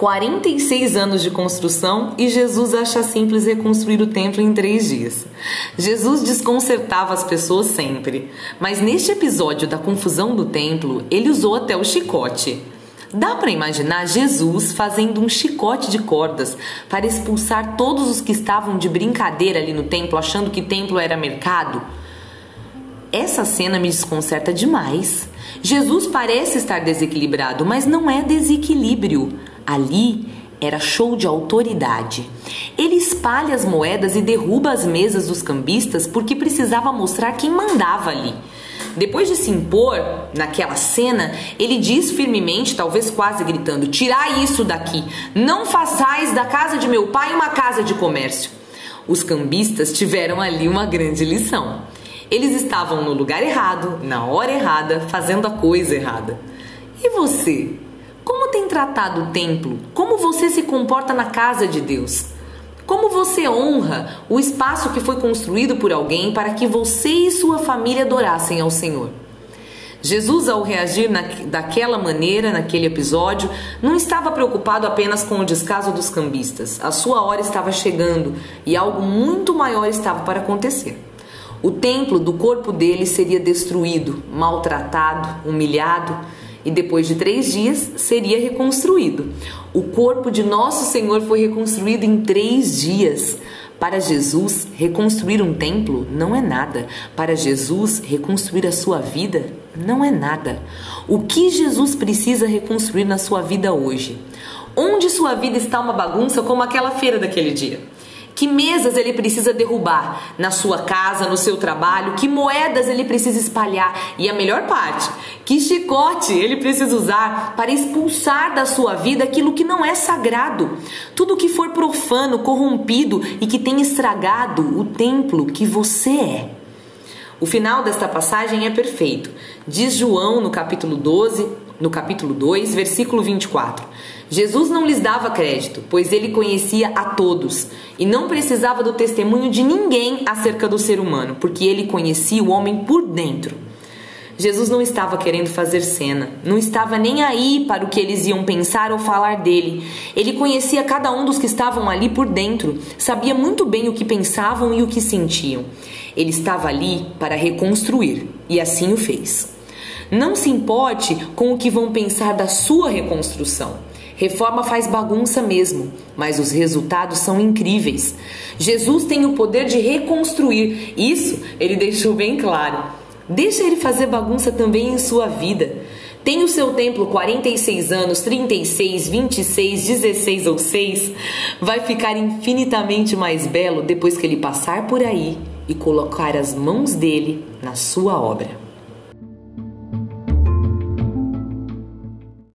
46 anos de construção e Jesus acha simples reconstruir o templo em três dias. Jesus desconcertava as pessoas sempre, mas neste episódio da confusão do templo, ele usou até o chicote. Dá para imaginar Jesus fazendo um chicote de cordas para expulsar todos os que estavam de brincadeira ali no templo, achando que templo era mercado? Essa cena me desconcerta demais. Jesus parece estar desequilibrado, mas não é desequilíbrio. Ali era show de autoridade. Ele espalha as moedas e derruba as mesas dos cambistas porque precisava mostrar quem mandava ali. Depois de se impor naquela cena, ele diz firmemente, talvez quase gritando: Tirai isso daqui! Não façais da casa de meu pai uma casa de comércio. Os cambistas tiveram ali uma grande lição. Eles estavam no lugar errado, na hora errada, fazendo a coisa errada. E você? Como tem tratado o templo? Como você se comporta na casa de Deus? Como você honra o espaço que foi construído por alguém para que você e sua família adorassem ao Senhor? Jesus, ao reagir na, daquela maneira, naquele episódio, não estava preocupado apenas com o descaso dos cambistas. A sua hora estava chegando e algo muito maior estava para acontecer. O templo do corpo dele seria destruído, maltratado, humilhado e depois de três dias seria reconstruído. O corpo de nosso Senhor foi reconstruído em três dias. Para Jesus, reconstruir um templo não é nada. Para Jesus, reconstruir a sua vida não é nada. O que Jesus precisa reconstruir na sua vida hoje? Onde sua vida está uma bagunça como aquela feira daquele dia? Que mesas ele precisa derrubar na sua casa, no seu trabalho? Que moedas ele precisa espalhar? E a melhor parte, que chicote ele precisa usar para expulsar da sua vida aquilo que não é sagrado? Tudo que for profano, corrompido e que tem estragado o templo que você é. O final desta passagem é perfeito. Diz João no capítulo 12, no capítulo 2, versículo 24. Jesus não lhes dava crédito, pois ele conhecia a todos e não precisava do testemunho de ninguém acerca do ser humano, porque ele conhecia o homem por dentro. Jesus não estava querendo fazer cena, não estava nem aí para o que eles iam pensar ou falar dele. Ele conhecia cada um dos que estavam ali por dentro, sabia muito bem o que pensavam e o que sentiam. Ele estava ali para reconstruir e assim o fez. Não se importe com o que vão pensar da sua reconstrução. Reforma faz bagunça mesmo, mas os resultados são incríveis. Jesus tem o poder de reconstruir, isso ele deixou bem claro. Deixa ele fazer bagunça também em sua vida. Tem o seu templo 46 anos, 36, 26, 16 ou 6, vai ficar infinitamente mais belo depois que ele passar por aí e colocar as mãos dele na sua obra.